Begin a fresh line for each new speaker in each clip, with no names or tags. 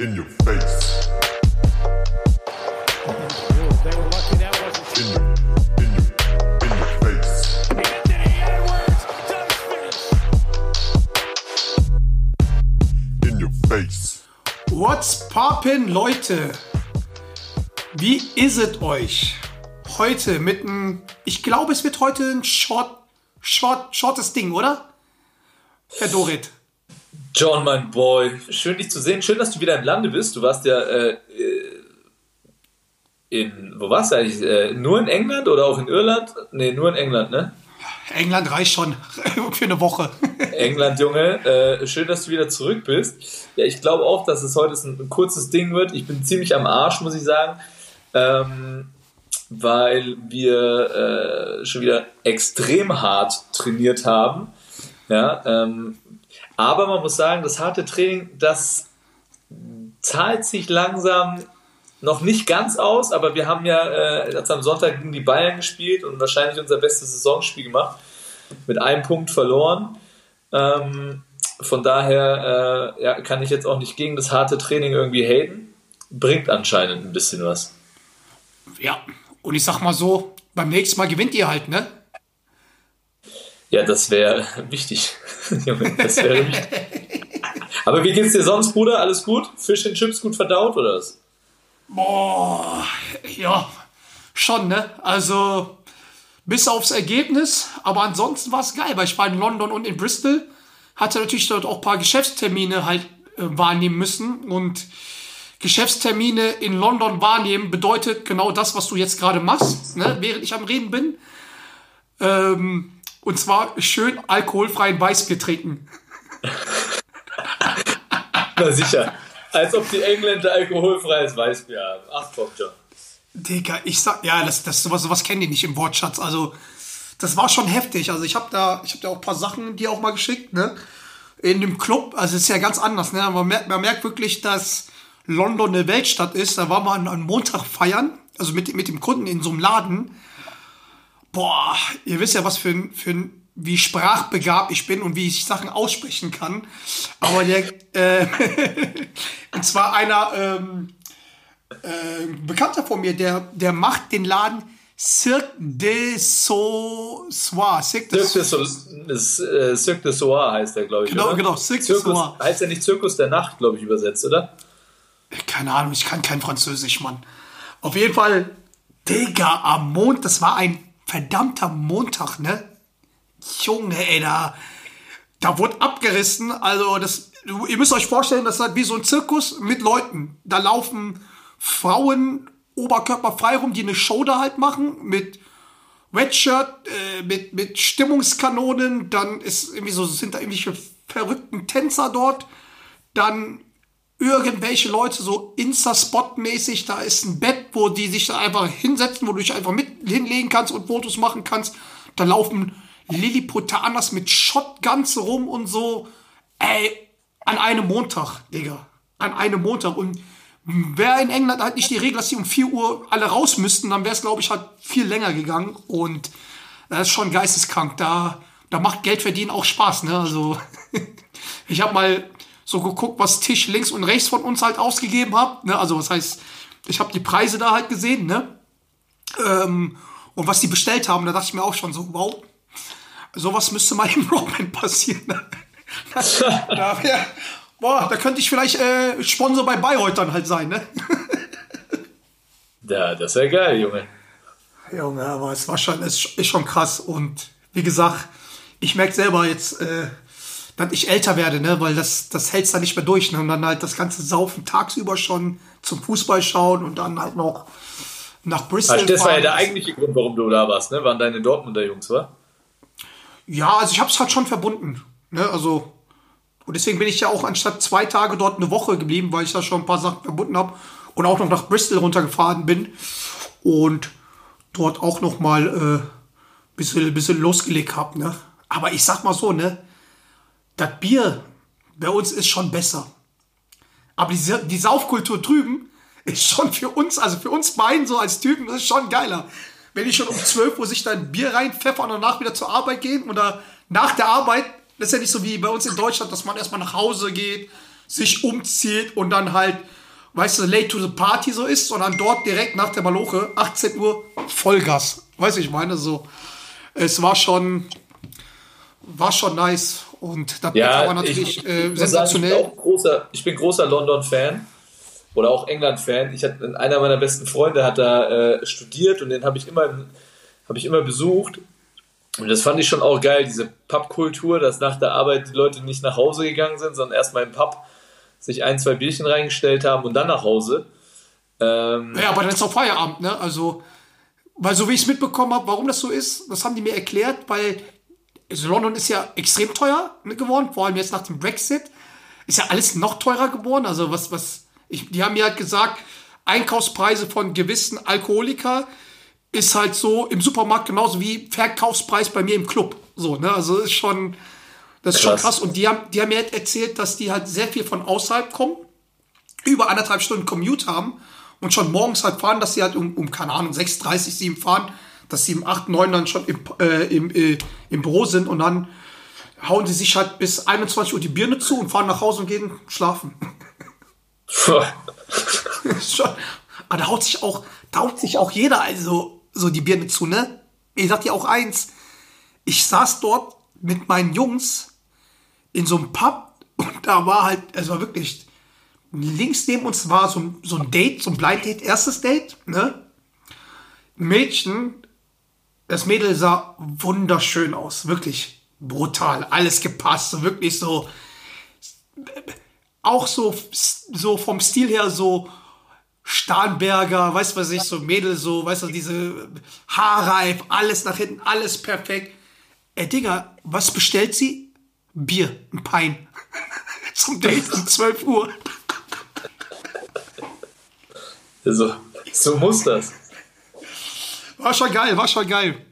In your face.
What's poppin', Leute? Wie is es euch? Heute mit einem, ich glaube, es wird heute ein short, short, shortes Ding, oder? Herr Dorit.
John, mein Boy, schön dich zu sehen. Schön, dass du wieder im Lande bist. Du warst ja äh, in, wo warst du eigentlich? Äh, nur in England oder auch in Irland? Nee, nur in England, ne?
England reicht schon für eine Woche.
England, Junge. Äh, schön, dass du wieder zurück bist. Ja, ich glaube auch, dass es heute ein, ein kurzes Ding wird. Ich bin ziemlich am Arsch, muss ich sagen. Ähm, weil wir äh, schon wieder extrem hart trainiert haben. Ja, ähm, aber man muss sagen, das harte Training, das zahlt sich langsam noch nicht ganz aus, aber wir haben ja äh, am Sonntag gegen die Bayern gespielt und wahrscheinlich unser bestes Saisonspiel gemacht. Mit einem Punkt verloren. Ähm, von daher äh, ja, kann ich jetzt auch nicht gegen das harte Training irgendwie haten. Bringt anscheinend ein bisschen was.
Ja, und ich sag mal so, beim nächsten Mal gewinnt ihr halt, ne?
Ja, das wäre wichtig. Das wäre wichtig. Aber wie geht's dir sonst, Bruder? Alles gut? Fisch and Chips gut verdaut oder was?
Boah, ja, schon, ne? Also, bis aufs Ergebnis, aber ansonsten war es geil, weil ich war in London und in Bristol, hatte natürlich dort auch ein paar Geschäftstermine halt äh, wahrnehmen müssen und Geschäftstermine in London wahrnehmen bedeutet genau das, was du jetzt gerade machst, ne? während ich am Reden bin. Ähm, und zwar schön alkoholfreien Weißbier trinken.
Na sicher. Als ob die Engländer alkoholfreies Weißbier haben. Ach komm.
Digga, ich sag, ja, das, das, sowas, sowas kennen die nicht im Wortschatz. Also, das war schon heftig. Also, ich habe da, ich habe da auch ein paar Sachen, die auch mal geschickt, ne? In dem Club, also, es ist ja ganz anders, ne? Man merkt, man merkt wirklich, dass London eine Weltstadt ist. Da waren wir an, an Montag feiern, also mit, mit dem Kunden in so einem Laden. Boah, ihr wisst ja, was für ein, für ein, wie sprachbegabt ich bin und wie ich Sachen aussprechen kann. Aber der, äh, und zwar einer, ähm, äh, Bekannter von mir, der, der macht den Laden Cirque de so Soir. Cirque de
Cirque de, das, äh, Soir heißt der, glaube ich.
Genau,
oder?
genau, Cirque de Soir.
Heißt ja nicht Zirkus der Nacht, glaube ich, übersetzt, oder?
Keine Ahnung, ich kann kein Französisch, Mann. Auf jeden Fall, Digga, am Mond, das war ein verdammter Montag, ne? Junge, ey, da, da wurde abgerissen. Also, das, ihr müsst euch vorstellen, das ist halt wie so ein Zirkus mit Leuten. Da laufen Frauen oberkörperfrei rum, die eine Show da halt machen mit Redshirt, äh, mit, mit Stimmungskanonen. Dann ist irgendwie so, sind da irgendwelche verrückten Tänzer dort. Dann irgendwelche Leute so Insta-Spot-mäßig, da ist ein Bett, wo die sich da einfach hinsetzen, wo du dich einfach mit hinlegen kannst und Fotos machen kannst. Da laufen Lilliputanas mit Shotguns rum und so. Ey, an einem Montag, Digga. An einem Montag. Und wäre in England halt nicht die Regel, dass die um 4 Uhr alle raus müssten, dann wäre es, glaube ich, halt viel länger gegangen. Und das ist schon geisteskrank. Da, da macht Geld verdienen auch Spaß, ne? Also, ich habe mal so geguckt, was Tisch links und rechts von uns halt ausgegeben hat. Ne? Also, was heißt, ich habe die Preise da halt gesehen, ne? Ähm, und was die bestellt haben, da dachte ich mir auch schon so, wow, sowas müsste mal im Rockband passieren. Da, wär, boah, da könnte ich vielleicht äh, Sponsor bei Bayreuth dann halt sein, ne?
Ja, das wäre geil, Junge.
Junge, aber es war schon, es ist schon krass. Und wie gesagt, ich merke selber jetzt, äh, dass ich älter werde, ne, weil das, das hältst da nicht mehr durch. Ne? Und dann halt das ganze Saufen tagsüber schon zum Fußball schauen und dann halt noch nach Bristol.
Also das war ja der eigentliche Grund, warum du da warst, ne? Waren deine Dortmunder Jungs, wa?
Ja, also ich habe es halt schon verbunden. Ne? Also, und deswegen bin ich ja auch anstatt zwei Tage dort eine Woche geblieben, weil ich da schon ein paar Sachen verbunden habe und auch noch nach Bristol runtergefahren bin und dort auch noch mal äh, bisschen, bisschen losgelegt habe. Ne? Aber ich sag mal so, ne, das Bier bei uns ist schon besser. Aber die, die Saufkultur drüben ist schon für uns, also für uns beiden so als Typen, das ist schon geiler. Wenn ich schon um 12 Uhr sich da ein Bier reinpfeffern und danach wieder zur Arbeit gehen oder nach der Arbeit, das ist ja nicht so wie bei uns in Deutschland, dass man erstmal nach Hause geht, sich umzieht und dann halt, weißt du, late to the party so ist, sondern dort direkt nach der Maloche, 18 Uhr, Vollgas. Weiß ich meine, so. Es war schon, war schon nice. Und das
Ja,
war natürlich
ich,
äh,
sagen,
sensationell.
ich, bin großer, ich bin großer London-Fan oder auch England-Fan. Ich hatte einer meiner besten Freunde hat da äh, studiert und den habe ich immer habe ich immer besucht. Und das fand ich schon auch geil, diese Pub-Kultur, dass nach der Arbeit die Leute nicht nach Hause gegangen sind, sondern erstmal im Pub sich ein, zwei Bierchen reingestellt haben und dann nach Hause. Ähm,
Ja, aber dann ist auch Feierabend, ne? Also, weil so wie ich es mitbekommen habe, warum das so ist, das haben die mir erklärt, weil also London ist ja extrem teuer ne, geworden, vor allem jetzt nach dem Brexit. Ist ja alles noch teurer geworden. Also was, was, ich, die haben mir halt gesagt, Einkaufspreise von gewissen Alkoholiker ist halt so im Supermarkt genauso wie Verkaufspreis bei mir im Club. So, ne? Also ist schon, das ist schon
Krass.
krass. Und die haben, die haben mir halt erzählt, dass die halt sehr viel von außerhalb kommen über anderthalb Stunden Commute haben und schon morgens halt fahren, dass sie halt um, um keine Ahnung, 6.30, 7 fahren, dass sie um 8, 9 dann schon im, äh, im, äh, im Büro sind und dann hauen sie sich halt bis 21 Uhr die Birne zu und fahren nach Hause und gehen schlafen. Schon, aber da haut sich auch, da haut sich auch jeder also so die Birne zu, ne? Ich sag dir auch eins, ich saß dort mit meinen Jungs in so einem Pub und da war halt, es war wirklich, links neben uns war so ein, so ein Date, so ein Blind Date, erstes Date, ne? Mädchen, das Mädel sah wunderschön aus, wirklich brutal, alles gepasst, so wirklich so, auch so, so vom Stil her so Starnberger, weißt du was ich, so Mädel, so, weißt du, diese Haarreif, alles nach hinten, alles perfekt. Ey, Digga, was bestellt sie? Bier, ein Pein. Zum Date um 12 Uhr.
so, so muss das.
War schon geil, war schon geil.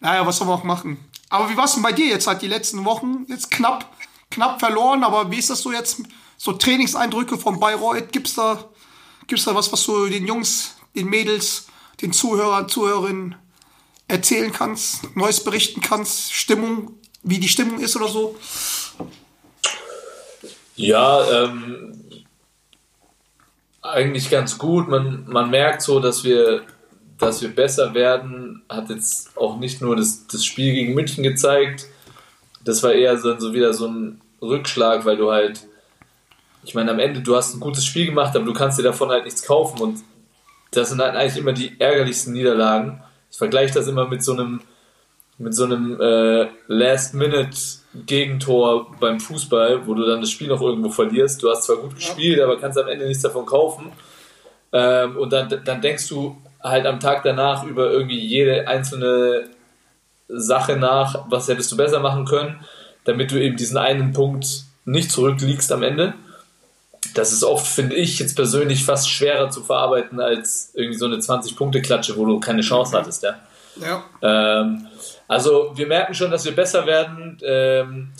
Naja, was soll man auch machen? Aber wie war's denn bei dir jetzt halt die letzten Wochen? Jetzt knapp, knapp verloren, aber wie ist das so jetzt? So Trainingseindrücke von Bayreuth? Gibt's da, gibt's da was, was du den Jungs, den Mädels, den Zuhörern, Zuhörerinnen erzählen kannst, Neues berichten kannst? Stimmung, wie die Stimmung ist oder so?
Ja, ähm, eigentlich ganz gut. Man, man merkt so, dass wir, dass wir besser werden. Hat jetzt auch nicht nur das, das Spiel gegen München gezeigt. Das war eher so, so wieder so ein Rückschlag, weil du halt, ich meine, am Ende, du hast ein gutes Spiel gemacht, aber du kannst dir davon halt nichts kaufen. Und das sind halt eigentlich immer die ärgerlichsten Niederlagen. Ich vergleiche das immer mit so einem, mit so einem äh, Last-Minute-Gegentor beim Fußball, wo du dann das Spiel noch irgendwo verlierst. Du hast zwar gut gespielt, aber kannst am Ende nichts davon kaufen. Ähm, und dann, dann denkst du halt am Tag danach über irgendwie jede einzelne Sache nach, was hättest du besser machen können, damit du eben diesen einen Punkt nicht zurückliegst am Ende. Das ist oft, finde ich, jetzt persönlich fast schwerer zu verarbeiten als irgendwie so eine 20-Punkte-Klatsche, wo du keine Chance hattest, ja.
Ja.
Ähm, also wir merken schon, dass wir besser werden. Ähm,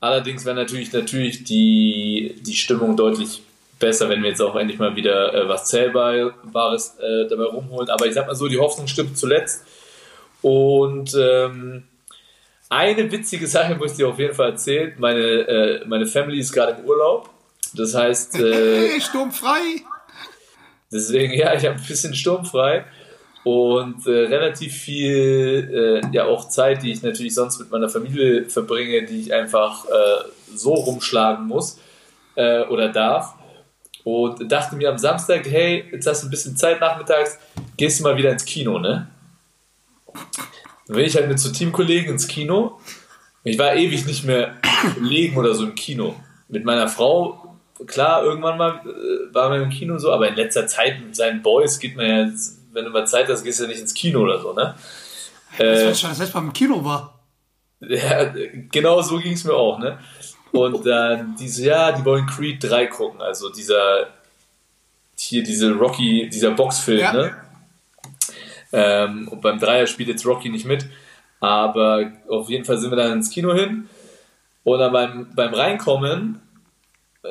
allerdings wäre natürlich, natürlich die, die Stimmung deutlich besser, wenn wir jetzt auch endlich mal wieder äh, was Zählbares äh, dabei rumholen. Aber ich sag mal so, die Hoffnung stimmt zuletzt. Und ähm, eine witzige Sache muss ich dir auf jeden Fall erzählen. Meine, äh, meine Family ist gerade im Urlaub. Das heißt, äh,
sturmfrei.
Deswegen, ja, ich habe ein bisschen sturmfrei und äh, relativ viel, äh, ja auch Zeit, die ich natürlich sonst mit meiner Familie verbringe, die ich einfach äh, so rumschlagen muss äh, oder darf. Und dachte mir am Samstag, hey, jetzt hast du ein bisschen Zeit nachmittags, gehst du mal wieder ins Kino, ne? Dann bin ich halt mit so Teamkollegen ins Kino. Ich war ewig nicht mehr legen oder so im Kino. Mit meiner Frau, klar, irgendwann mal äh, waren wir im Kino so, aber in letzter Zeit mit seinen Boys geht man ja, wenn du mal Zeit hast, gehst du ja nicht ins Kino oder so, ne?
Das
Äh,
war schon das letzte Mal im Kino war.
ja, genau so ging es mir auch, ne? Und dann diese, ja, die wollen Creed 3 gucken, also dieser, hier diese Rocky, dieser Boxfilm,
Ja.
ne? Ähm, und beim Dreier spielt jetzt Rocky nicht mit, aber auf jeden Fall sind wir dann ins Kino hin. Und dann beim, beim Reinkommen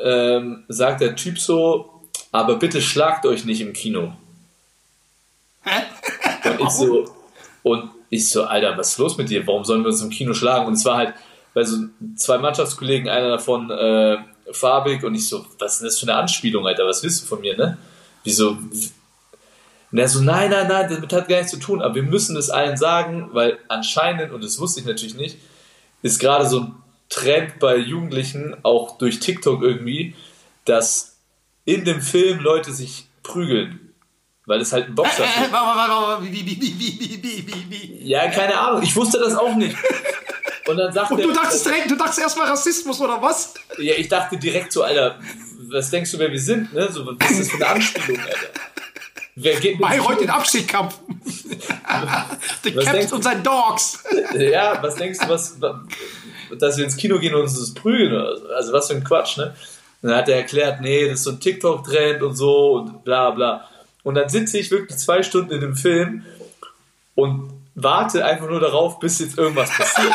ähm, sagt der Typ so, aber bitte schlagt euch nicht im Kino.
Hä?
Und ich so, und ich so, Alter, was ist los mit dir? Warum sollen wir uns im Kino schlagen? Und es war halt, weil so zwei Mannschaftskollegen, einer davon äh, farbig und ich so, was ist denn das für eine Anspielung, Alter, was willst du von mir, ne? Wieso? Und er so, nein, nein, nein, damit hat gar nichts zu tun, aber wir müssen es allen sagen, weil anscheinend, und das wusste ich natürlich nicht, ist gerade so ein Trend bei Jugendlichen, auch durch TikTok irgendwie, dass in dem Film Leute sich prügeln. Weil es halt ein Boxer
ist.
Ja, keine Ahnung. Ich wusste das auch nicht. Und dann sagt
Und du dachtest direkt, du dachtest erstmal Rassismus oder was?
Ja, ich dachte direkt so, Alter, was denkst du, wer wir sind, ne? So, was ist das für eine Anspielung, Alter? Wer geht
Bayreuth den Abstiegskampf. The Caps und sein Dogs.
Ja, was denkst du, was, dass wir ins Kino gehen und uns das prügeln? Also was für ein Quatsch, ne? Und dann hat er erklärt, nee, das ist so ein TikTok-Trend und so und bla bla. Und dann sitze ich wirklich zwei Stunden in dem Film und warte einfach nur darauf, bis jetzt irgendwas passiert.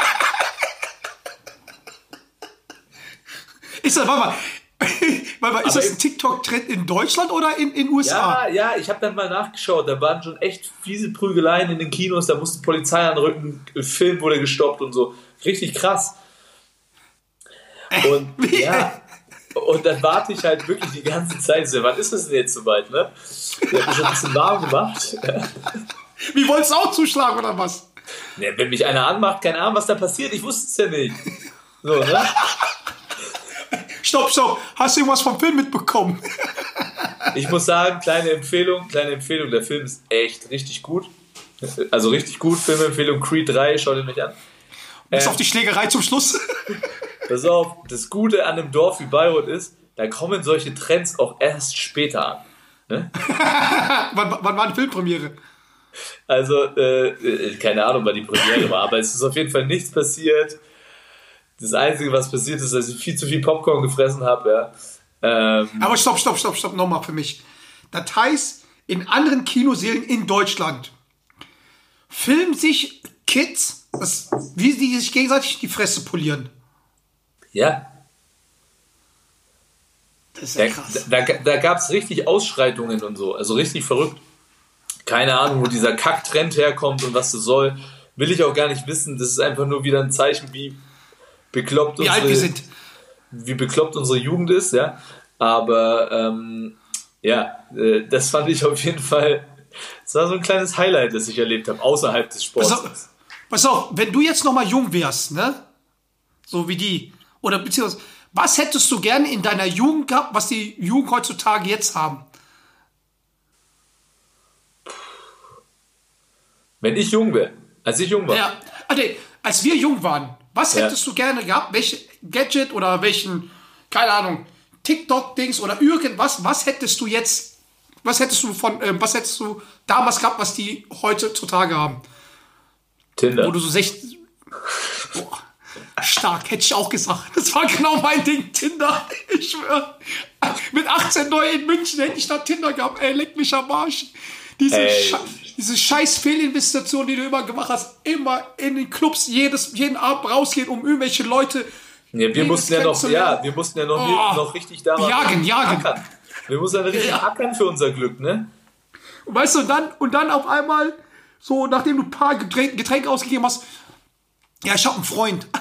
Ist das, warte mal, mal ist
Aber
das ein TikTok-Trend in Deutschland oder in in USA?
Ja, ja, ich habe dann mal nachgeschaut. Da waren schon echt fiese Prügeleien in den Kinos. Da musste Polizei anrücken. Film wurde gestoppt und so. Richtig krass. Und ja. Und dann warte ich halt wirklich die ganze Zeit. So, wann ist es denn jetzt soweit, ne? Ich habe mich schon ein bisschen warm gemacht.
Wie wolltest du auch zuschlagen oder was?
Ne, wenn mich einer anmacht, keine Ahnung, was da passiert. Ich wusste es ja nicht. So, ne?
Stopp, stopp. Hast du irgendwas vom Film mitbekommen?
Ich muss sagen, kleine Empfehlung, kleine Empfehlung. Der Film ist echt richtig gut. Also richtig gut. Filmempfehlung Creed 3, schaut ihn euch an.
Bis
Äh.
auf die Schlägerei zum Schluss.
Pass auf, das Gute an einem Dorf wie Bayreuth ist, da kommen solche Trends auch erst später an. Ne?
wann, wann war die Filmpremiere?
Also, äh, äh, keine Ahnung, wann die Premiere war, aber es ist auf jeden Fall nichts passiert. Das Einzige, was passiert ist, dass ich viel zu viel Popcorn gefressen habe. Ja. Ähm,
Aber stopp, stopp, stopp, stopp, nochmal für mich. Das heißt, in anderen Kinoserien in Deutschland filmen sich Kids, das, wie die sich gegenseitig die Fresse polieren.
ja,
Das ist
da,
ja krass.
da, da gab es richtig Ausschreitungen und so, also richtig verrückt. Keine Ahnung, wo dieser Kack-Trend herkommt und was das soll, will ich auch gar nicht wissen. Das ist einfach nur wieder ein Zeichen, wie bekloppt
Wie alt wir sind.
wie bekloppt unsere Jugend ist, ja. Aber ähm, ja, äh, das fand ich auf jeden Fall. Das war so ein kleines Highlight, das ich erlebt habe, außerhalb des Sports.
Pass auf, pass auf, wenn du jetzt noch mal jung wärst, ne? So wie die. Oder beziehungsweise, was hättest du gerne in deiner Jugend gehabt, was die Jugend heutzutage jetzt haben?
Wenn ich jung wäre, als ich jung war,
Ja, also, als wir jung waren, was
Ja.
hättest du gerne gehabt? Welche Gadget oder welchen, keine Ahnung, TikTok-Dings oder irgendwas, was hättest du jetzt, was hättest du von, ähm, was hättest du damals gehabt, was die heutzutage haben?
Tinder.
Wo du so 16. Boah, stark, hätte ich auch gesagt. Das war genau mein Ding, Tinder. Ich schwöre. Mit 18 neu in München hätte ich da Tinder gehabt. Ey, leck mich am Arsch. Diese,
Ey.
Diese scheiß Fehlinvestition, die du immer gemacht hast, immer in den Clubs jedes, jeden Abend rausgehen, um irgendwelche Leute.
ja, wir mussten ja noch, ja, wir mussten ja noch,
Oh.
noch richtig damals
Jagen, jagen.
ackern. Wir mussten ja richtig
Ja.
ackern für unser Glück, ne?
Und weißt du, und dann, und dann auf einmal, so nachdem du ein paar Getränke, Getränke ausgegeben hast, ja, ich habe einen Freund.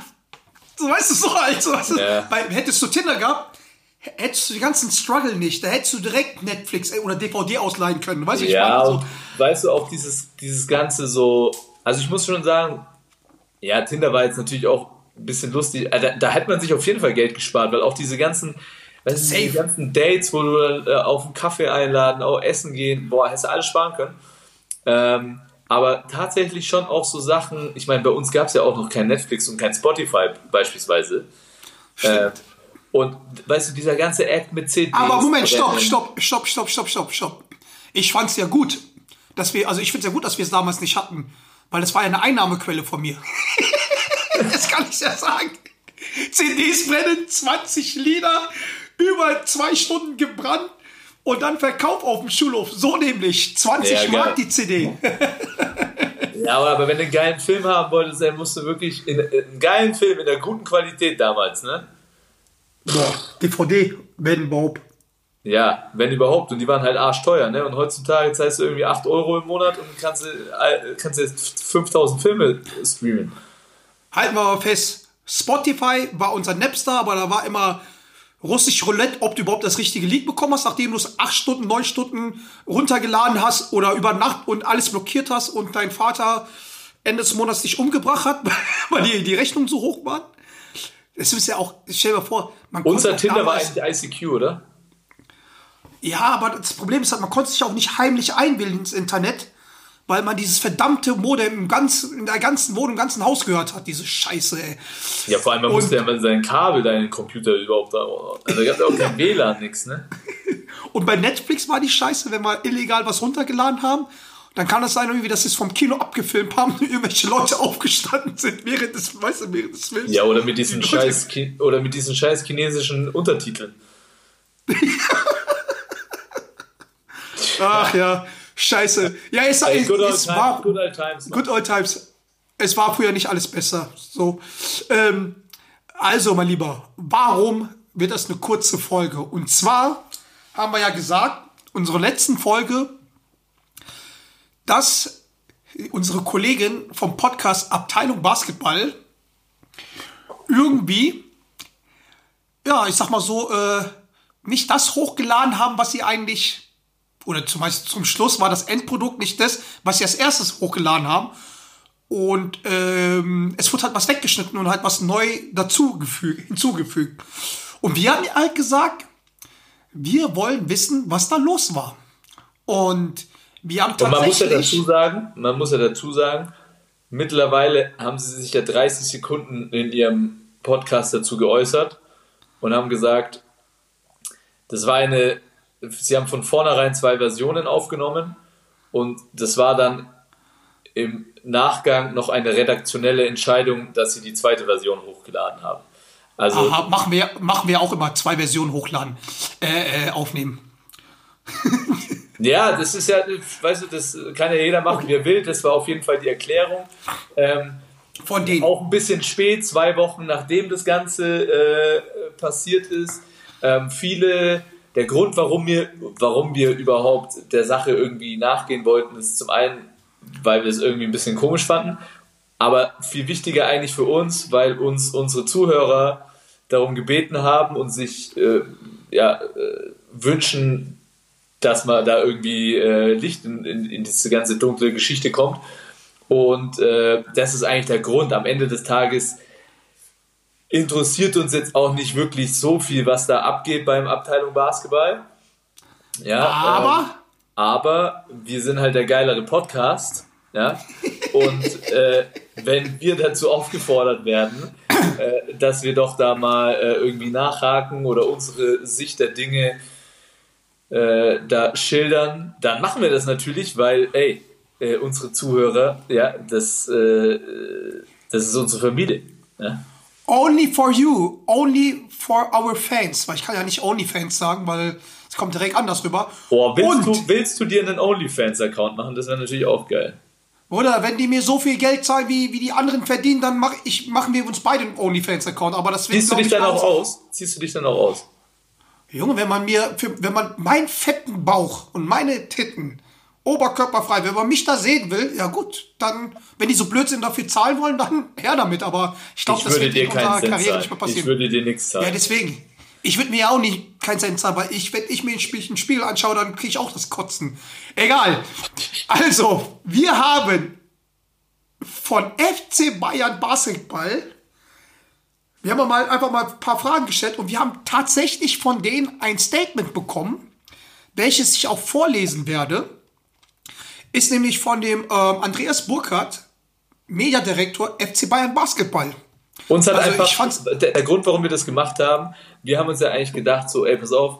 So, weißt du, so halt. So, weißt du,
Ja.
weil, hättest du Tinder gehabt, hättest du die ganzen Struggle nicht. Da hättest du direkt Netflix äh, oder DVD ausleihen können. Weißt du, ich
Ja,
meine,
und weißt du, auch dieses, dieses Ganze so, also ich muss schon sagen, ja, Tinder war jetzt natürlich auch ein bisschen lustig. Äh, Da, da hat man sich auf jeden Fall Geld gespart, weil auch diese ganzen, weißt du,
Safe.
ganzen Dates, wo du äh, auf einen Kaffee einladen, auch essen gehen, boah, hättest du alles sparen können. Ähm, aber tatsächlich schon auch so Sachen, ich meine, bei uns gab es ja auch noch kein Netflix und kein Spotify beispielsweise. Äh, und weißt du, dieser ganze Act mit CDs.
Aber Moment, stopp, stopp, stopp, stopp, stopp, stopp, stopp. Ich fand's ja gut, dass wir, also ich find's ja gut, dass wir es damals nicht hatten, weil das war ja eine Einnahmequelle von mir. das kann ich ja sagen. CDs brennen, 20 Lieder, über zwei Stunden gebrannt und dann Verkauf auf dem Schulhof. So nämlich, 20
Ja,
Mark die CD.
Ja, aber, aber wenn du einen geilen Film haben wolltest, dann musst du wirklich in, in einen geilen Film in der guten Qualität damals, ne?
Boah, DVD, wenn überhaupt.
Ja, wenn überhaupt. Und die waren halt arschteuer, ne? Und heutzutage zahlst du irgendwie 8 Euro im Monat und kannst, äh, kannst du jetzt 5000 Filme streamen.
Halten wir mal fest, Spotify war unser Napster, aber da war immer russisch Roulette, ob du überhaupt das richtige Lied bekommen hast, nachdem du es acht Stunden, neun Stunden runtergeladen hast oder über Nacht und alles blockiert hast und dein Vater Ende des Monats dich umgebracht hat, weil die, die Rechnungen so hoch waren. Das ist ja auch, stell dir mal vor, man
Unser Tinder war eigentlich ICQ, oder?
Ja, aber das Problem ist halt, man konnte sich auch nicht heimlich einwählen ins Internet, weil man dieses verdammte Modem im ganzen, in der ganzen Wohnung, im ganzen Haus gehört hat. Diese Scheiße, ey.
Ja, vor allem, man
Und-
musste ja mal sein Kabel da in den Computer überhaupt da. Also, da gab es auch kein WLAN, nix, ne?
Und bei Netflix war die Scheiße, wenn wir illegal was runtergeladen haben, dann kann es sein, irgendwie, dass sie es vom Kino abgefilmt haben und irgendwelche Leute aufgestanden sind während des, weißt du, während des Films.
Ja, oder mit diesen
Die
scheiß, oder mit diesen scheiß chinesischen Untertiteln.
Ach ja, Scheiße. Ja, es,
Ey,
es,
good, old
es
times,
war
good old times.
Good old times. Es war früher nicht alles besser. So, ähm, also, mein Lieber, warum wird das eine kurze Folge? Und zwar haben wir ja gesagt, unsere letzten Folge, dass unsere Kollegin vom Podcast Abteilung Basketball irgendwie, ja, ich sag mal so, äh, nicht das hochgeladen haben, was sie eigentlich oder zumeist zum Schluss war das Endprodukt nicht das, was sie als erstes hochgeladen haben. Und ähm, es wurde halt was weggeschnitten und halt was neu dazu gefügt, hinzugefügt. Und wir haben halt gesagt, wir wollen wissen, was da los war. Und wir haben
Und man muss ja
tatsächlich.
dazu sagen, man muss ja dazu sagen, mittlerweile haben sie sich ja 30 Sekunden in ihrem Podcast dazu geäußert und haben gesagt, das war eine, sie haben von vornherein zwei Versionen aufgenommen und das war dann im Nachgang noch eine redaktionelle Entscheidung, dass sie die zweite Version hochgeladen haben. Also
Aha, machen wir, machen wir auch immer zwei Versionen hochladen, äh, äh, aufnehmen.
Ja, das ist ja, weißt du, das kann ja jeder machen, wie er will. Das war auf jeden Fall die Erklärung. Ähm,
Von denen.
auch ein bisschen spät, zwei Wochen nachdem das Ganze äh, passiert ist. Ähm, viele, der Grund, warum wir, warum wir überhaupt der Sache irgendwie nachgehen wollten, ist zum einen, weil wir es irgendwie ein bisschen komisch fanden, aber viel wichtiger eigentlich für uns, weil uns unsere Zuhörer darum gebeten haben und sich äh, ja, äh, wünschen, dass man da irgendwie äh, Licht in, in, in diese ganze dunkle Geschichte kommt. Und äh, das ist eigentlich der Grund. Am Ende des Tages interessiert uns jetzt auch nicht wirklich so viel, was da abgeht beim Abteilung Basketball. Ja,
Aber-
ähm, aber wir sind halt der geilere Podcast. Ja? Und äh, wenn wir dazu aufgefordert werden, äh, dass wir doch da mal äh, irgendwie nachhaken oder unsere Sicht der Dinge äh, da schildern, dann machen wir das natürlich, weil, ey, äh, unsere Zuhörer, ja, das, äh, das ist unsere Familie. Ja?
Only for you, only for our fans. Weil ich kann ja nicht only Fans sagen, weil es kommt direkt anders rüber.
Boah, willst,
Und,
du, willst du dir einen OnlyFans-Account machen? Das wäre natürlich auch geil.
oder wenn die mir so viel Geld zahlen, wie, wie die anderen verdienen, dann mach ich, machen wir uns beide einen OnlyFans-Account. Aber das
Ziehst du dich
ich,
dann auch aus? Ziehst du dich dann auch aus?
Junge, wenn man mir, für, wenn man meinen fetten Bauch und meine Titten oberkörperfrei, wenn man mich da sehen will, ja gut, dann, wenn die so blöd sind, dafür zahlen wollen, dann her damit. Aber ich glaube,
Ich
das
würde
wird
dir
in unserer Karriere
zahlen.
nicht mehr
Ich
passieren.
würde dir nichts
Ja,
zahlen.
deswegen. Ich würde mir ja auch nicht keinen Cent zahlen, weil ich, wenn ich mir einen Spiel- einen Spiegel anschaue, dann kriege ich auch das Kotzen. Egal. Also, wir haben von FC Bayern Basketball, wir haben mal einfach mal ein paar Fragen gestellt und wir haben tatsächlich von denen ein Statement bekommen, welches ich auch vorlesen werde. Ist nämlich von dem ähm, Andreas Burkhardt, Mediadirektor FC Bayern Basketball.
Uns hat
Also,
einfach, der, der Grund, warum wir das gemacht haben, wir haben uns ja eigentlich gedacht, so, ey, pass auf,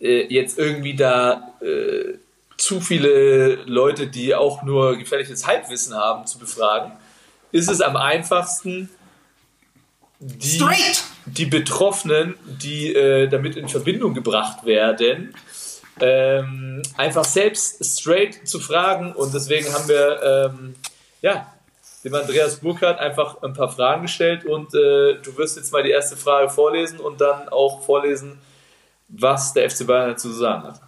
äh, jetzt irgendwie da äh, zu viele Leute, die auch nur gefährliches Halbwissen haben, zu befragen, ist es am einfachsten, die,
Straight!
die Betroffenen, die äh, damit in Verbindung gebracht werden, ähm, einfach selbst straight zu fragen. Und deswegen haben wir ähm, ja, dem Andreas Burkhardt einfach ein paar Fragen gestellt und äh, du wirst jetzt mal die erste Frage vorlesen und dann auch vorlesen, was der FC Bayern dazu zu sagen hat.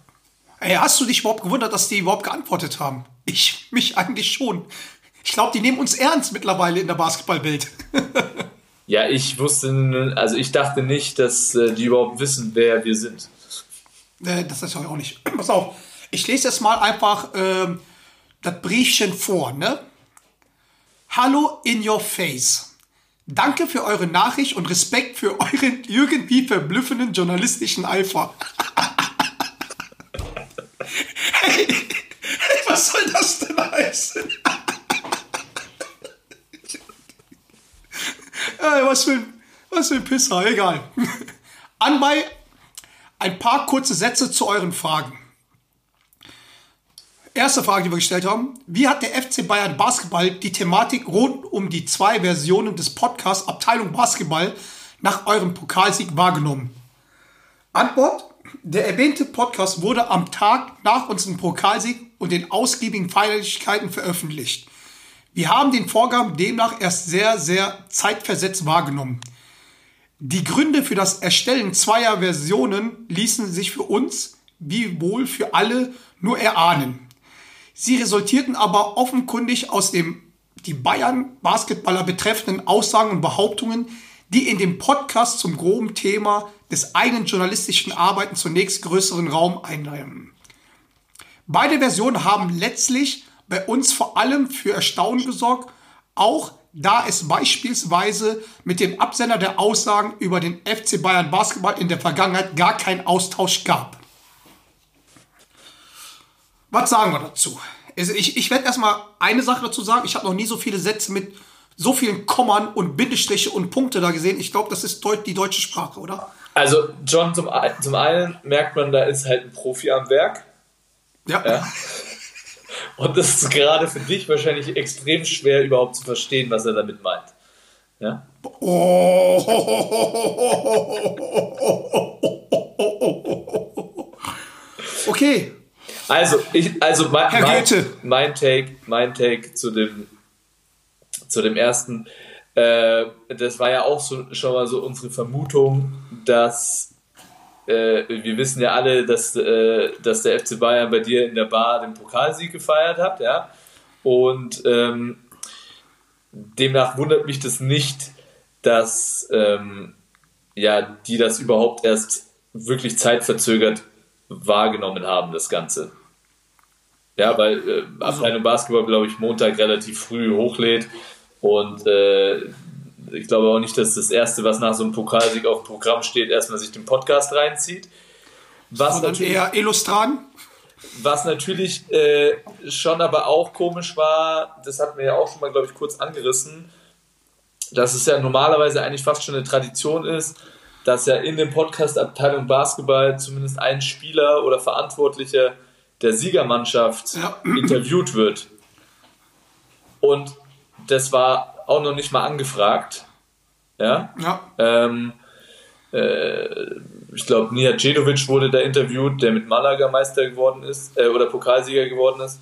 Ey, hast du dich überhaupt gewundert, dass die überhaupt geantwortet haben? Ich mich eigentlich schon. Ich glaube, die nehmen uns ernst mittlerweile in der Basketballwelt.
Ja, ich wusste, also ich dachte nicht, dass äh, die überhaupt wissen, wer wir sind.
Äh, das ist ja auch nicht. Pass auf, ich lese jetzt mal einfach ähm, das Briefchen vor, ne? Hallo in your face. Danke für eure Nachricht und Respekt für euren irgendwie verblüffenden journalistischen Eifer. hey, hey, was soll das denn heißen? Ey, was für ein, was für ein Pisser, egal. Anbei ein paar kurze Sätze zu euren Fragen. Erste Frage, die wir gestellt haben. Wie hat der FC Bayern Basketball die Thematik rund um die zwei Versionen des Podcasts Abteilung Basketball nach eurem Pokalsieg wahrgenommen? Antwort. Der erwähnte Podcast wurde am Tag nach unserem Pokalsieg und den ausgiebigen Feierlichkeiten veröffentlicht. Wir haben den Vorgang demnach erst sehr, sehr zeitversetzt wahrgenommen. Die Gründe für das Erstellen zweier Versionen ließen sich für uns, wie wohl für alle, nur erahnen. Sie resultierten aber offenkundig aus dem die Bayern Basketballer betreffenden Aussagen und Behauptungen, die in dem Podcast zum groben Thema des eigenen journalistischen Arbeiten zunächst größeren Raum einnehmen. Beide Versionen haben letztlich bei uns vor allem für Erstaunen gesorgt, auch da es beispielsweise mit dem Absender der Aussagen über den FC Bayern Basketball in der Vergangenheit gar keinen Austausch gab. Was sagen wir dazu? Also ich, ich werde erstmal eine Sache dazu sagen. Ich habe noch nie so viele Sätze mit so vielen Kommern und Bindestriche und Punkte da gesehen. Ich glaube, das ist die deutsche Sprache, oder?
Also, John, zum, zum einen merkt man, da ist halt ein Profi am Werk.
Ja.
Ja. Und das ist gerade für dich wahrscheinlich extrem schwer überhaupt zu verstehen, was er damit meint. Ja?
Okay.
Also, ich, also mein, mein, mein Take, mein Take zu dem, zu dem ersten, äh, das war ja auch so, schon mal so unsere Vermutung, dass äh, wir wissen ja alle, dass, äh, dass der FC Bayern bei dir in der Bar den Pokalsieg gefeiert hat, ja. Und ähm, demnach wundert mich das nicht, dass ähm, ja, die das überhaupt erst wirklich zeitverzögert wahrgenommen haben, das Ganze. Ja, weil äh, Abteilung Basketball, glaube ich, Montag relativ früh hochlädt und äh, ich glaube auch nicht, dass das Erste, was nach so einem Pokalsieg auf dem Programm steht, erstmal sich den Podcast reinzieht. Was
Sondern
natürlich,
eher Illustran.
was natürlich äh, schon aber auch komisch war, das hatten wir ja auch schon mal, glaube ich, kurz angerissen, dass es ja normalerweise eigentlich fast schon eine Tradition ist, dass ja in dem Podcast Abteilung Basketball zumindest ein Spieler oder Verantwortlicher der Siegermannschaft
Ja.
interviewt wird. Und das war auch noch nicht mal angefragt. Ja.
Ja.
Ähm, äh, ich glaube, Nihat Cedovic wurde da interviewt, der mit Malaga Meister geworden ist äh, oder Pokalsieger geworden ist.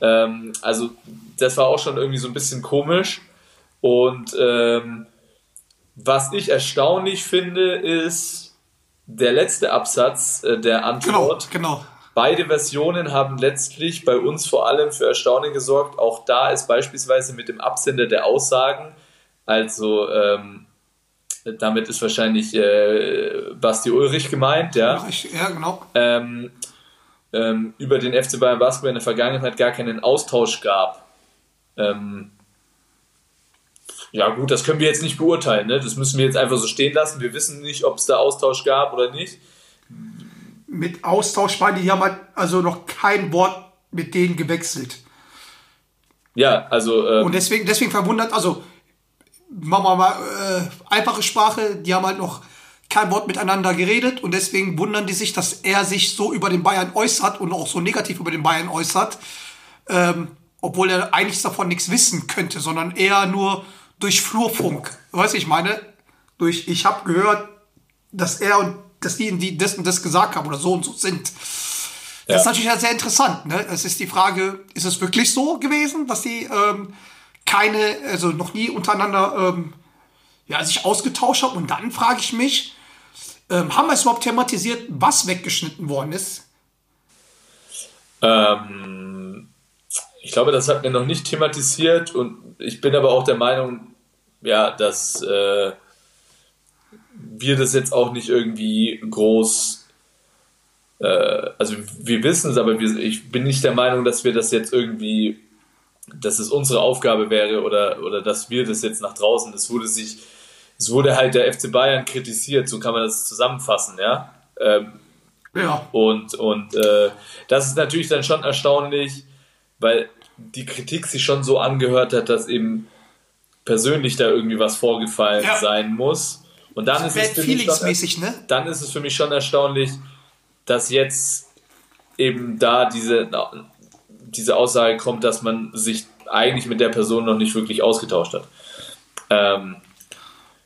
Ähm, also das war auch schon irgendwie so ein bisschen komisch. Und ähm, was ich erstaunlich finde, ist der letzte Absatz äh, der
Genau,
Antwort.
genau.
Beide Versionen haben letztlich bei uns vor allem für Erstaunen gesorgt. Auch da ist beispielsweise mit dem Absender der Aussagen, also ähm, damit ist wahrscheinlich äh, Basti Ulrich gemeint, ja,
ja, genau.
ähm, ähm, über den FC Bayern Basketball in der Vergangenheit gar keinen Austausch gab. Ähm, ja gut, das können wir jetzt nicht beurteilen, ne? das müssen wir jetzt einfach so stehen lassen. Wir wissen nicht, ob es da Austausch gab oder nicht.
Mit Austausch meine die haben halt also noch kein Wort mit denen gewechselt.
Ja, also ähm,
Und deswegen, deswegen verwundert, also machen wir mal äh, einfache Sprache, die haben halt noch kein Wort miteinander geredet und deswegen wundern die sich, dass er sich so über den Bayern äußert und auch so negativ über den Bayern äußert, ähm, obwohl er eigentlich davon nichts wissen könnte, sondern eher nur durch Flurfunk. Weißt du, ich meine, durch ich habe gehört, dass er und dass die, die das und das gesagt haben oder so und so sind. Das ist natürlich sehr interessant. Ne? Es ist die Frage, ist es wirklich so gewesen, dass die ähm, keine, also noch nie untereinander ähm, ja, sich ausgetauscht haben? Und dann frage ich mich, ähm, haben wir es überhaupt thematisiert, was weggeschnitten worden ist?
Ähm, ich glaube, das hat mir noch nicht thematisiert und ich bin aber auch der Meinung, ja, dass, äh, wir das jetzt auch nicht irgendwie groß, äh, also wir wissen es, aber wir, ich bin nicht der Meinung, dass wir das jetzt irgendwie, dass es unsere Aufgabe wäre oder, oder dass wir das jetzt nach draußen, es wurde sich, es wurde halt der FC Bayern kritisiert, so kann man das zusammenfassen, ja. Ähm,
Ja.
und und äh, das ist natürlich dann schon erstaunlich, weil die Kritik sich schon so angehört hat, dass eben persönlich da irgendwie was vorgefallen
Ja.
sein muss. Und dann ist, es für mich schon,
ne?
dann ist es für mich schon erstaunlich, dass jetzt eben da diese, diese Aussage kommt, dass man sich eigentlich mit der Person noch nicht wirklich ausgetauscht hat. Ähm,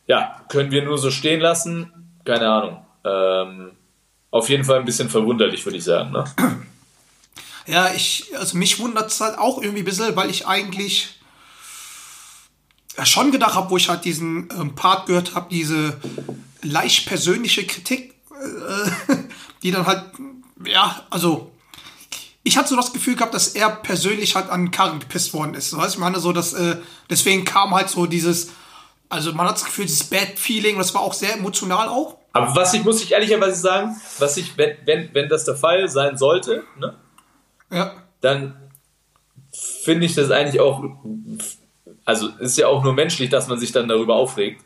ja, können wir nur so stehen lassen? Keine Ahnung. Ähm, auf jeden Fall ein bisschen verwunderlich, würde ich sagen. Ne?
Ja, ich, also mich wundert es halt auch irgendwie ein bisschen, weil ich eigentlich schon gedacht habe, wo ich halt diesen ähm, Part gehört habe, diese leicht persönliche Kritik, äh, die dann halt, ja, also ich hatte so das Gefühl gehabt, dass er persönlich halt an den Karren gepisst worden ist. Weißt du, ich meine, so, dass, äh, deswegen kam halt so dieses, also man hat das Gefühl, dieses Bad Feeling, das war auch sehr emotional auch.
Aber was ich, muss ich ehrlicherweise sagen, was ich, wenn, wenn, wenn das der Fall sein sollte, ne,
Ja.
dann finde ich das eigentlich auch, also ist ja auch nur menschlich, dass man sich dann darüber aufregt.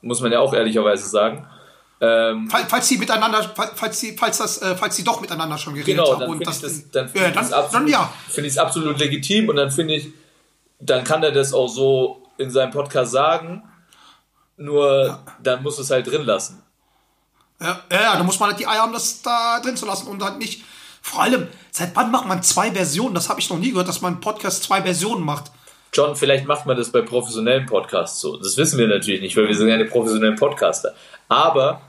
Muss man ja auch ehrlicherweise sagen. Ähm,
Falls, falls sie miteinander, falls, sie, falls das, äh, falls sie doch miteinander schon geredet
genau,
haben
dann
und
finde
das,
ich das, dann
ja,
finde ich
dann,
absolut,
dann ja.
finde ich es absolut legitim und dann finde ich, dann kann er das auch so in seinem Podcast sagen, nur dann muss es halt drin lassen.
Ja, ja, da muss man halt die Eier haben, das da drin zu lassen und halt nicht. Vor allem, seit wann macht man zwei Versionen? Das habe ich noch nie gehört, dass man einen Podcast zwei Versionen macht.
John, vielleicht macht man das bei professionellen Podcasts so. Das wissen wir natürlich nicht, weil wir sind keine professionellen Podcaster. Aber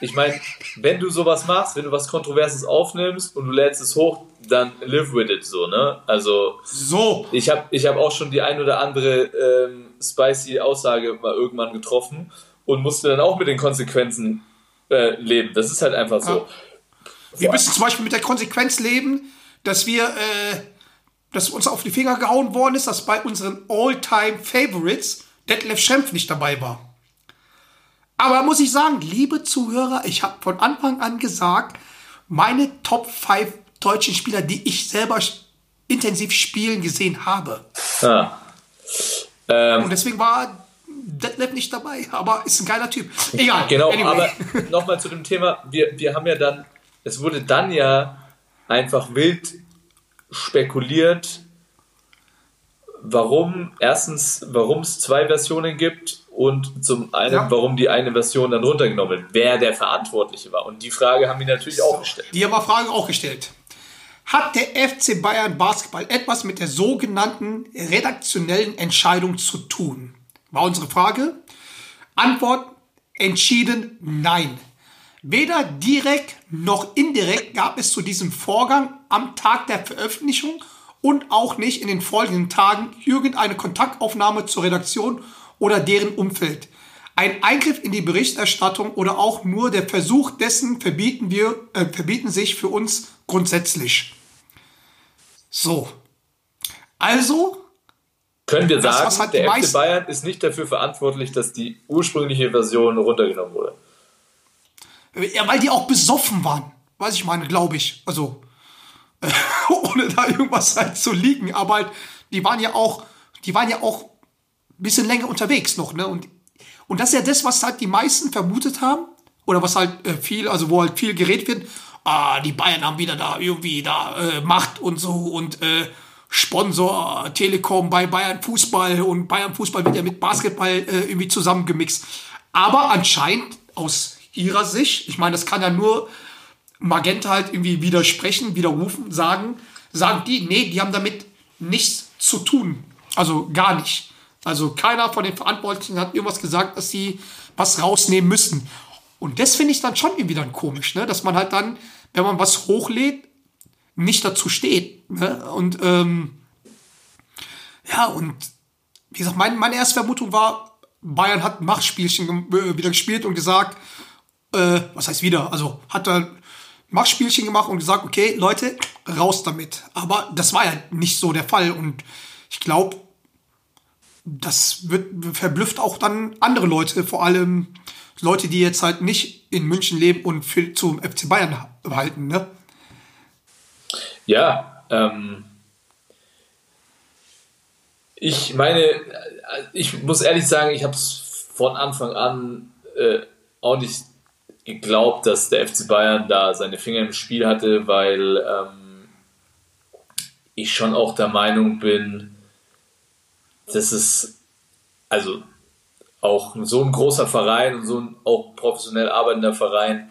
ich meine, wenn du sowas machst, wenn du was Kontroverses aufnimmst und du lädst es hoch, dann live with it so, ne? Also
So.
ich habe ich hab auch schon die ein oder andere ähm, spicy Aussage mal irgendwann getroffen und musste dann auch mit den Konsequenzen äh, leben. Das ist halt einfach so.
Wir müssen zum Beispiel mit der Konsequenz leben, dass wir, äh, dass uns auf die Finger gehauen worden ist, dass bei unseren All-Time-Favorites Detlef Schrempf nicht dabei war. Aber muss ich sagen, liebe Zuhörer, ich habe von Anfang an gesagt, meine Top 5 deutschen Spieler, die ich selber intensiv spielen gesehen habe.
Ja. Ähm,
Und deswegen war Detlef nicht dabei, aber ist ein geiler Typ. Egal.
Genau,
anyway.
aber nochmal zu dem Thema, wir, wir haben ja dann, es wurde dann ja einfach wild spekuliert, warum, erstens, warum es zwei Versionen gibt und zum einen,
Ja.
warum die eine Version dann runtergenommen wird, wer der Verantwortliche war. Und die Frage haben wir natürlich auch gestellt.
Die haben wir Frage auch gestellt. Hat der FC Bayern Basketball etwas mit der sogenannten redaktionellen Entscheidung zu tun? War unsere Frage. Antwort entschieden nein. Weder direkt noch indirekt gab es zu diesem Vorgang am Tag der Veröffentlichung und auch nicht in den folgenden Tagen irgendeine Kontaktaufnahme zur Redaktion oder deren Umfeld. Ein Eingriff in die Berichterstattung oder auch nur der Versuch dessen verbieten wir, äh, verbieten sich für uns grundsätzlich. So. Also,
Können wir
Das,
sagen,
was halt
der FC Bayern ist nicht dafür verantwortlich, dass die ursprüngliche Version runtergenommen wurde.
Ja, weil die auch besoffen waren. Weiß ich meine, glaube ich. Also, äh, ohne da irgendwas halt zu liegen. Aber halt, die waren ja auch, die waren ja auch ein bisschen länger unterwegs noch, ne? Und, und das ist ja das, was halt die meisten vermutet haben. Oder was halt äh, viel, also wo halt viel geredet wird. Ah, die Bayern haben wieder da irgendwie da äh, Macht und so und äh, Sponsor Telekom bei Bayern Fußball und Bayern Fußball wird ja mit Basketball äh, irgendwie zusammengemixt. Aber anscheinend aus ihrer Sicht, ich meine, das kann ja nur Magenta halt irgendwie widersprechen, widerrufen, sagen, sagen die, nee, die haben damit nichts zu tun. Also gar nicht. Also keiner von den Verantwortlichen hat irgendwas gesagt, dass sie was rausnehmen müssen. Und das finde ich dann schon irgendwie dann komisch, ne? dass man halt dann, wenn man was hochlädt, nicht dazu steht. Ne? Und ähm, ja, und wie gesagt, mein, meine erste Vermutung war, Bayern hat ein Machtspielchen äh, wieder gespielt und gesagt, äh, was heißt wieder? Also hat er ein Machtspielchen gemacht und gesagt, okay, Leute, raus damit. Aber das war ja nicht so der Fall und ich glaube, das wird verblüfft auch dann andere Leute, vor allem Leute, die jetzt halt nicht in München leben und für, zum FC Bayern halten, ne?
Ja, ähm, ich meine, äh, ich muss ehrlich sagen, ich habe es von Anfang an äh, auch nicht geglaubt, dass der FC Bayern da seine Finger im Spiel hatte, weil ähm, ich schon auch der Meinung bin, dass es also auch so ein großer Verein und so ein auch professionell arbeitender Verein,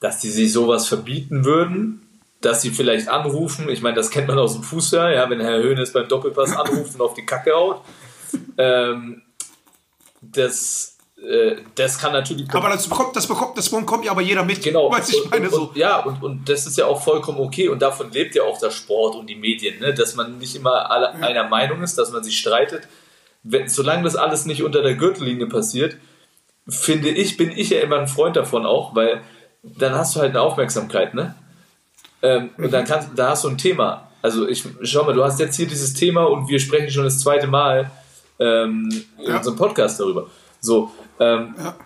dass die sich sowas verbieten würden, dass sie vielleicht anrufen. Ich meine, das kennt man aus dem Fußball, ja, wenn Herr Höhnes beim Doppelpass anruft und auf die Kacke haut. Ähm, das, äh, das kann natürlich.
Aber das bekommt, das bekommt, das bekommt ja aber jeder mit.
Genau.
Weiß ich
und,
meine
und,
so.
und, ja, und, und das ist ja auch vollkommen okay. Und davon lebt ja auch der Sport und die Medien, ne? dass man nicht immer alle einer Meinung ist, dass man sich streitet. Wenn, solange das alles nicht unter der Gürtellinie passiert, finde ich, bin ich ja immer ein Freund davon auch, weil dann hast du halt eine Aufmerksamkeit, ne? Ähm, und dann kannst, da hast du ein Thema. Also ich schau mal, du hast jetzt hier dieses Thema und wir sprechen schon das zweite Mal ähm, in
Ja.
unserem Podcast darüber. So, ähm,
Ja.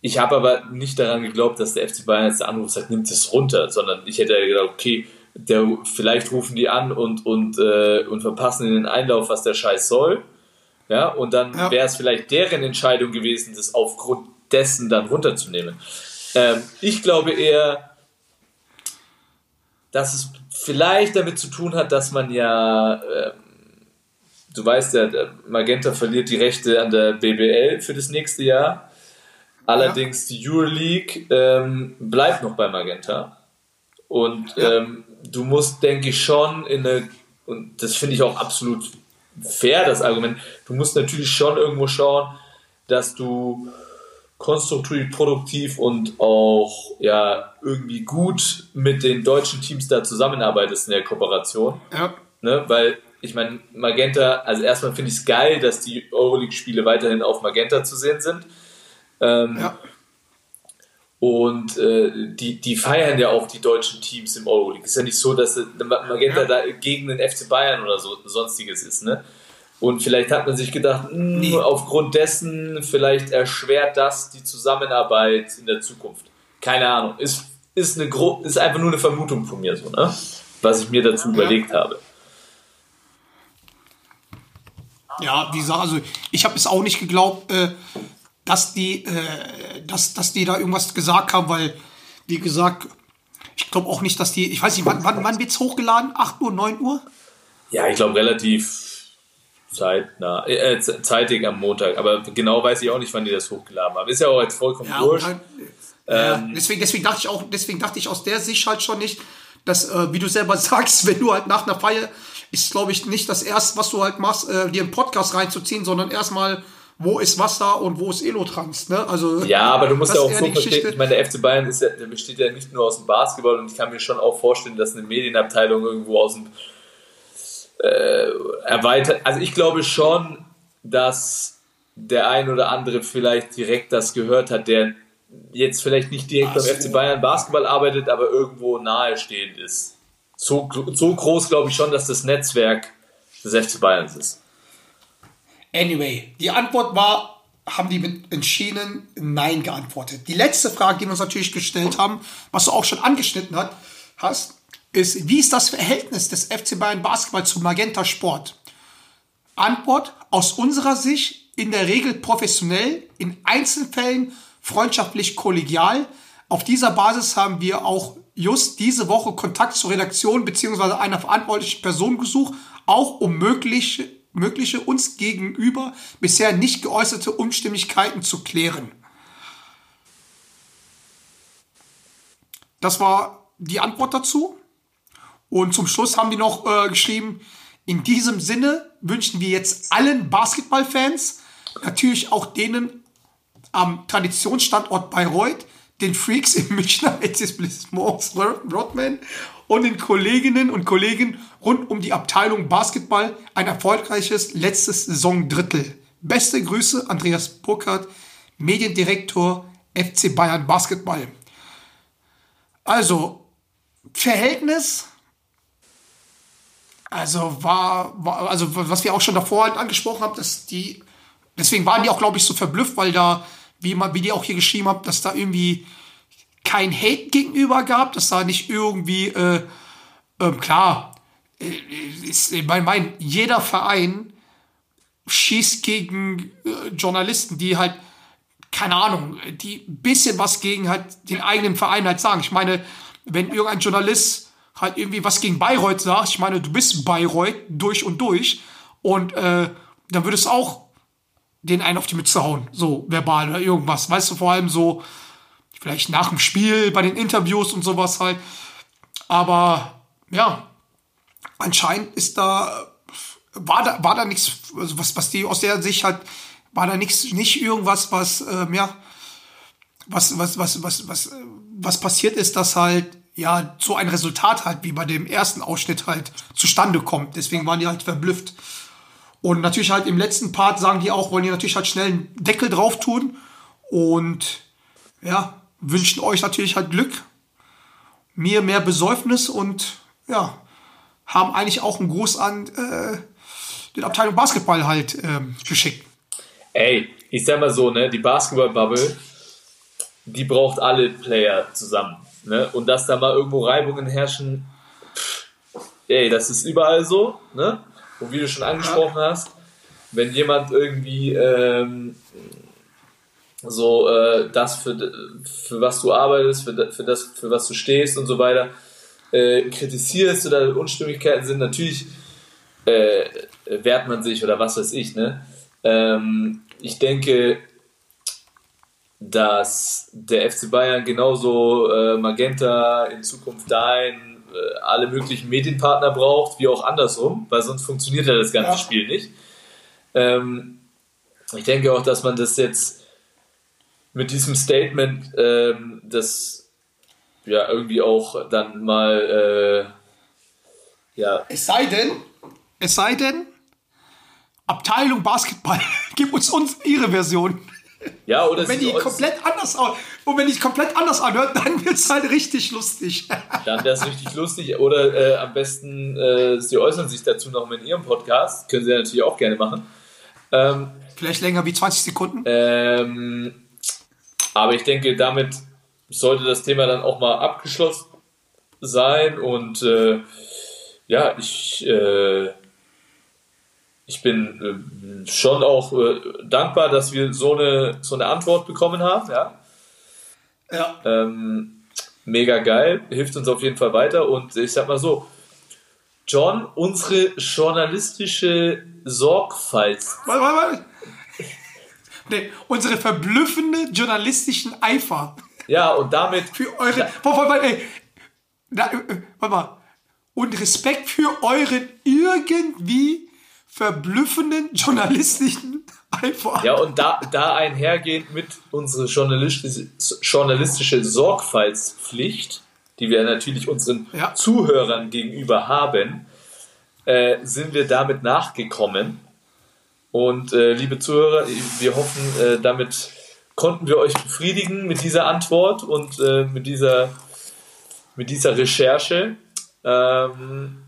ich habe aber nicht daran geglaubt, dass der FC Bayern jetzt der Anruf sagt, nimmt es runter, sondern ich hätte gedacht, okay, der, vielleicht rufen die an und, und, äh, und verpassen in den Einlauf, was der Scheiß soll. Ja, und dann
Ja.
wäre es vielleicht deren Entscheidung gewesen, das aufgrund dessen dann runterzunehmen. Ähm, ich glaube eher, dass es vielleicht damit zu tun hat, dass man ja, ähm, du weißt ja, Magenta verliert die Rechte an der BBL für das nächste Jahr. Allerdings die Euroleague ähm, bleibt noch bei Magenta. Und ähm, du musst, denke ich, schon in eine, und das finde ich auch absolut fair, das Argument, du musst natürlich schon irgendwo schauen, dass du konstruktiv, produktiv und auch ja irgendwie gut mit den deutschen Teams da zusammenarbeitest in der Kooperation.
Ja.
Ne? Weil ich meine, Magenta, also erstmal finde ich es geil, dass die Euroleague-Spiele weiterhin auf Magenta zu sehen sind. Ähm,
Ja.
Und äh, die, die feiern ja auch die deutschen Teams im Euroleague. Ist ja nicht so, dass äh, Magenta
Ja.
da gegen den FC Bayern oder so sonstiges ist, ne? Und vielleicht hat man sich gedacht, mh,
Nee.
aufgrund dessen, vielleicht erschwert das die Zusammenarbeit in der Zukunft. Keine Ahnung. Ist, ist, eine gro ist einfach nur eine Vermutung von mir, so, ne? Was ich mir dazu überlegt habe.
Ja, wie gesagt, also ich habe es auch nicht geglaubt, äh, dass die, äh, dass, dass die da irgendwas gesagt haben, weil, wie gesagt, ich glaube auch nicht, dass die, ich weiß nicht, wann, wann, wann wird's hochgeladen? 8 Uhr, 9 Uhr?
Ja, ich glaube relativ zeitnah, äh, ze- zeitig am Montag. Aber genau weiß ich auch nicht, wann die das hochgeladen haben. Ist ja auch jetzt vollkommen
Ja,
wurscht.
dann, ja, deswegen, deswegen dachte ich auch, deswegen dachte ich aus der Sicht halt schon nicht, dass, äh, wie du selber sagst, wenn du halt nach einer Feier, ist glaube ich nicht das erste, was du halt machst, äh, dir einen Podcast reinzuziehen, sondern erstmal, wo ist Wasser und wo ist Elotrans, ne? Also,
Ja, aber du musst ja auch so verstehen, ich meine, der FC Bayern ist ja, der besteht ja nicht nur aus dem Basketball und ich kann mir schon auch vorstellen, dass eine Medienabteilung irgendwo aus dem äh, erweitert. Also ich glaube schon, dass der ein oder andere vielleicht direkt das gehört hat, der jetzt vielleicht nicht direkt beim
so.
FC Bayern Basketball arbeitet, aber irgendwo nahestehend ist. So, so groß glaube ich schon, dass das Netzwerk des FC Bayerns ist.
Anyway, die Antwort war, haben die mit entschieden Nein geantwortet. Die letzte Frage, die wir uns natürlich gestellt haben, was du auch schon angeschnitten hat, hast, ist, wie ist das Verhältnis des FC Bayern Basketball zu Magenta Sport? Antwort, aus unserer Sicht in der Regel professionell, in Einzelfällen freundschaftlich kollegial. Auf dieser Basis haben wir auch just diese Woche Kontakt zur Redaktion bzw. einer verantwortlichen Person gesucht, auch um mögliche, mögliche uns gegenüber bisher nicht geäußerte Unstimmigkeiten zu klären. Das war die Antwort dazu. Und zum Schluss haben die noch äh, geschrieben, in diesem Sinne wünschen wir jetzt allen Basketballfans, natürlich auch denen am Traditionsstandort Bayreuth, den Freaks im Münchner Etablissements Rodman und den Kolleginnen und Kollegen rund um die Abteilung Basketball ein erfolgreiches letztes Saisondrittel. Beste Grüße, Andreas Burkhardt, Mediendirektor FC Bayern Basketball. Also, Verhältnis also war, war, also was wir auch schon davor halt angesprochen haben, dass die, deswegen waren die auch, glaube ich, so verblüfft, weil da wie, man, wie die auch hier geschrieben haben, dass da irgendwie kein Hate gegenüber gab, dass da nicht irgendwie, äh, ähm, klar, äh, ist, ich mein, mein, jeder Verein schießt gegen äh, Journalisten, die halt, keine Ahnung, die ein bisschen was gegen halt den eigenen Verein halt sagen. Ich meine, wenn irgendein Journalist halt irgendwie was gegen Bayreuth sagt, ich meine, du bist Bayreuth durch und durch und äh, dann würdest du auch den einen auf die Mütze hauen, so verbal oder irgendwas. Weißt du, vor allem so, vielleicht nach dem Spiel, bei den Interviews und sowas halt. Aber ja, anscheinend ist da, war da, war da nichts, also was, was die aus der Sicht halt, war da nichts, nicht irgendwas, was, ähm, ja, was, was, was, was, was, was passiert ist, dass halt, ja, so ein Resultat halt, wie bei dem ersten Ausschnitt halt zustande kommt. Deswegen waren die halt verblüfft. Und natürlich halt im letzten Part sagen die auch, wollen die natürlich halt schnell einen Deckel drauf tun und ja, wünschen euch natürlich halt Glück, mir mehr Besäufnis und ja, haben eigentlich auch einen Gruß an äh, den Abteilung Basketball halt ähm, geschickt.
Ey, ich sag mal so, ne, die Basketball-Bubble, die braucht alle Player zusammen. Ne? Und dass da mal irgendwo Reibungen herrschen, pff, ey, das ist überall so, ne? Und wie du schon angesprochen hast, wenn jemand irgendwie ähm, so äh, das für, für was du arbeitest, für, für das, für was du stehst und so weiter, äh, kritisierst oder Unstimmigkeiten sind, natürlich äh, wehrt man sich oder was weiß ich, ne? Ähm, ich denke, dass der FC Bayern genauso äh, Magenta in Zukunft Dein, alle möglichen Medienpartner braucht, wie auch andersrum, weil sonst funktioniert ja das ganze
Ja.
Spiel nicht. Ähm, ich denke auch, dass man das jetzt mit diesem Statement, ähm, das ja irgendwie auch dann mal äh, ja,
Es sei denn, es sei denn, Abteilung Basketball, gib uns, uns ihre Version.
Ja oder
Wenn
sie-
die komplett anders und wenn die komplett anders anhört, dann wird's halt richtig lustig.
Dann wäre es richtig lustig. Oder äh, am besten, äh, Sie äußern sich dazu noch mal in Ihrem Podcast. Können Sie ja natürlich auch gerne machen. Ähm,
Vielleicht länger wie 20 Sekunden.
ähm, aber ich denke, damit sollte das Thema dann auch mal abgeschlossen sein. Und äh, ja, ich, äh, ich bin äh, schon auch äh, dankbar, dass wir so eine, so eine Antwort bekommen haben. Ja.
Ja.
Ähm, mega geil, hilft uns auf jeden Fall weiter. Und ich sag mal so, John, unsere journalistische Sorgfalt.
Warte, warte, warte. Nee, unsere verblüffende journalistischen Eifer
Ja, und damit,
für eure. Warte, warte, warte, ey. Na, äh, warte mal. Und Respekt für euren irgendwie verblüffenden journalistischen Eifer.
ja, und da, da einhergehend mit unserer journalistische, journalistische Sorgfaltspflicht, die wir natürlich unseren
Ja.
Zuhörern gegenüber haben, äh, sind wir damit nachgekommen. Und äh, liebe Zuhörer, wir hoffen, äh, damit konnten wir euch befriedigen mit dieser Antwort und äh, mit, dieser, mit dieser Recherche. Ähm,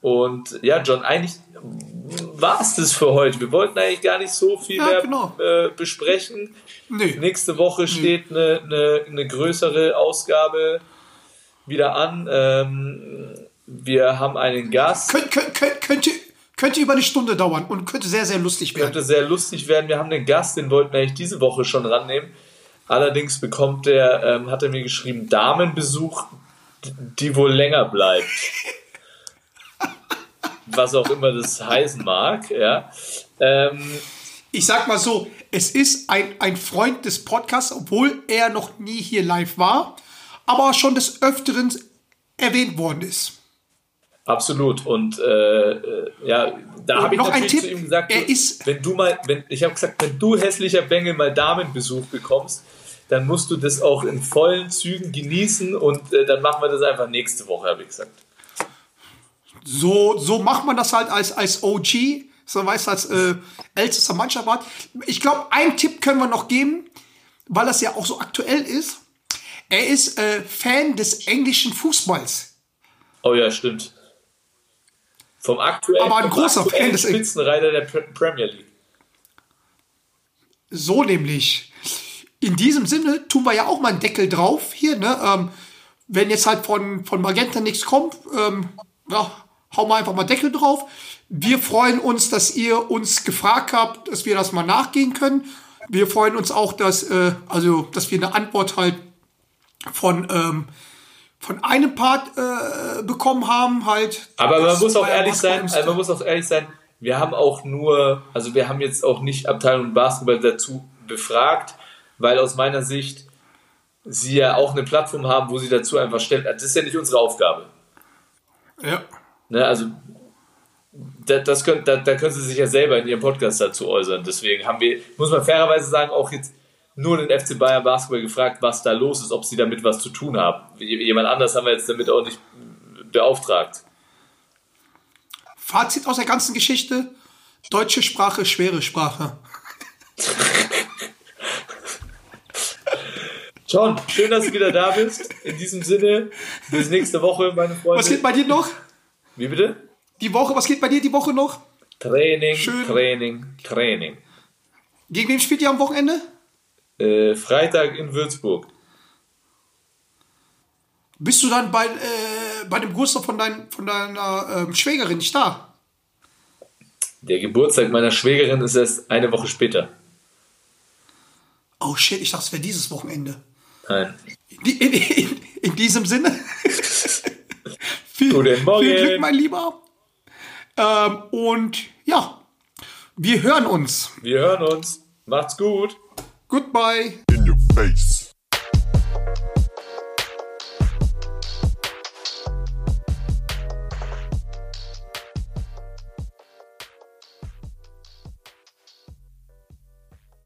und ja, John, eigentlich war es das für heute. Wir wollten eigentlich gar nicht so viel
Ja,
mehr
genau.
äh, besprechen.
Nee.
Nächste Woche steht eine, eine, eine größere Ausgabe wieder an. Ähm, wir haben einen Gast.
Könnt, könnt, könnt, könnte, könnte über eine Stunde dauern und könnte sehr, sehr lustig werden.
könnte sehr lustig werden. Wir haben einen Gast, den wollten wir eigentlich diese Woche schon rannehmen. Allerdings bekommt der, ähm, hat er mir geschrieben, Damenbesuch, die wohl länger bleibt. Was auch immer das heißen mag, ja. Ähm,
Ich sag mal so, es ist ein, ein Freund des Podcasts, obwohl er noch nie hier live war, aber schon des Öfteren erwähnt worden ist.
Absolut. Und äh, äh, ja, da habe ich
noch ein
natürlich
Tipp,
zu ihm gesagt,
er ist-
wenn du mal, wenn ich habe gesagt, wenn du hässlicher Bengel mal Damenbesuch bekommst, dann musst du das auch in vollen Zügen genießen und äh, dann machen wir das einfach nächste Woche, habe ich gesagt.
So, so macht man das halt als, als OG, so weißt du, als äh, ältester Mannschaftsrat. Ich glaube, einen Tipp können wir noch geben, weil das ja auch so aktuell ist. Er ist äh, Fan des englischen Fußballs.
Oh ja, stimmt. Vom aktuellen,
Aber ein großer Fan des-
Spitzenreiter der Pre- Premier League.
So nämlich. in diesem Sinne tun wir ja auch mal einen Deckel drauf hier, ne? Ähm, wenn jetzt halt von, von Magenta nichts kommt, ähm, ja, hauen wir einfach mal Deckel drauf. Wir freuen uns, dass ihr uns gefragt habt, dass wir das mal nachgehen können. Wir freuen uns auch, dass, äh, also, dass wir eine Antwort halt von, ähm, von einem Part äh, bekommen haben, halt.
Aber man muss auch ehrlich sein, also man muss auch ehrlich sein, wir haben auch nur, also wir haben jetzt auch nicht Abteilung Basketball dazu befragt, weil aus meiner Sicht sie ja auch eine Plattform haben, wo sie dazu einfach stellen. Das ist ja nicht unsere Aufgabe.
Ja.
Ne? Also da, das können, da, da können sie sich ja selber in ihrem Podcast dazu äußern. Deswegen haben wir, muss man fairerweise sagen, auch jetzt nur den FC Bayern Basketball gefragt, was da los ist, ob sie damit was zu tun haben. Jemand anders haben wir jetzt damit auch nicht beauftragt.
Fazit aus der ganzen Geschichte: Deutsche Sprache, schwere Sprache.
John, schön, dass du wieder da bist. In diesem Sinne, bis nächste Woche, meine Freunde.
Was geht bei dir noch?
Wie bitte?
Die Woche, was geht bei dir die Woche noch?
Training,
Schön.
Training, Training.
Gegen wen spielt ihr am Wochenende?
Äh, Freitag in Würzburg.
Bist du dann bei, äh, bei dem Geburtstag von, dein, von deiner ähm, Schwägerin nicht da?
Der Geburtstag meiner Schwägerin ist erst eine Woche später.
Oh shit, ich dachte, es wäre dieses Wochenende.
Nein.
In, in, in, in diesem Sinne. viel,
Guten Morgen.
viel Glück, mein Lieber. Ähm, und ja, wir hören uns.
Wir hören uns. Macht's gut.
Goodbye.
In your face.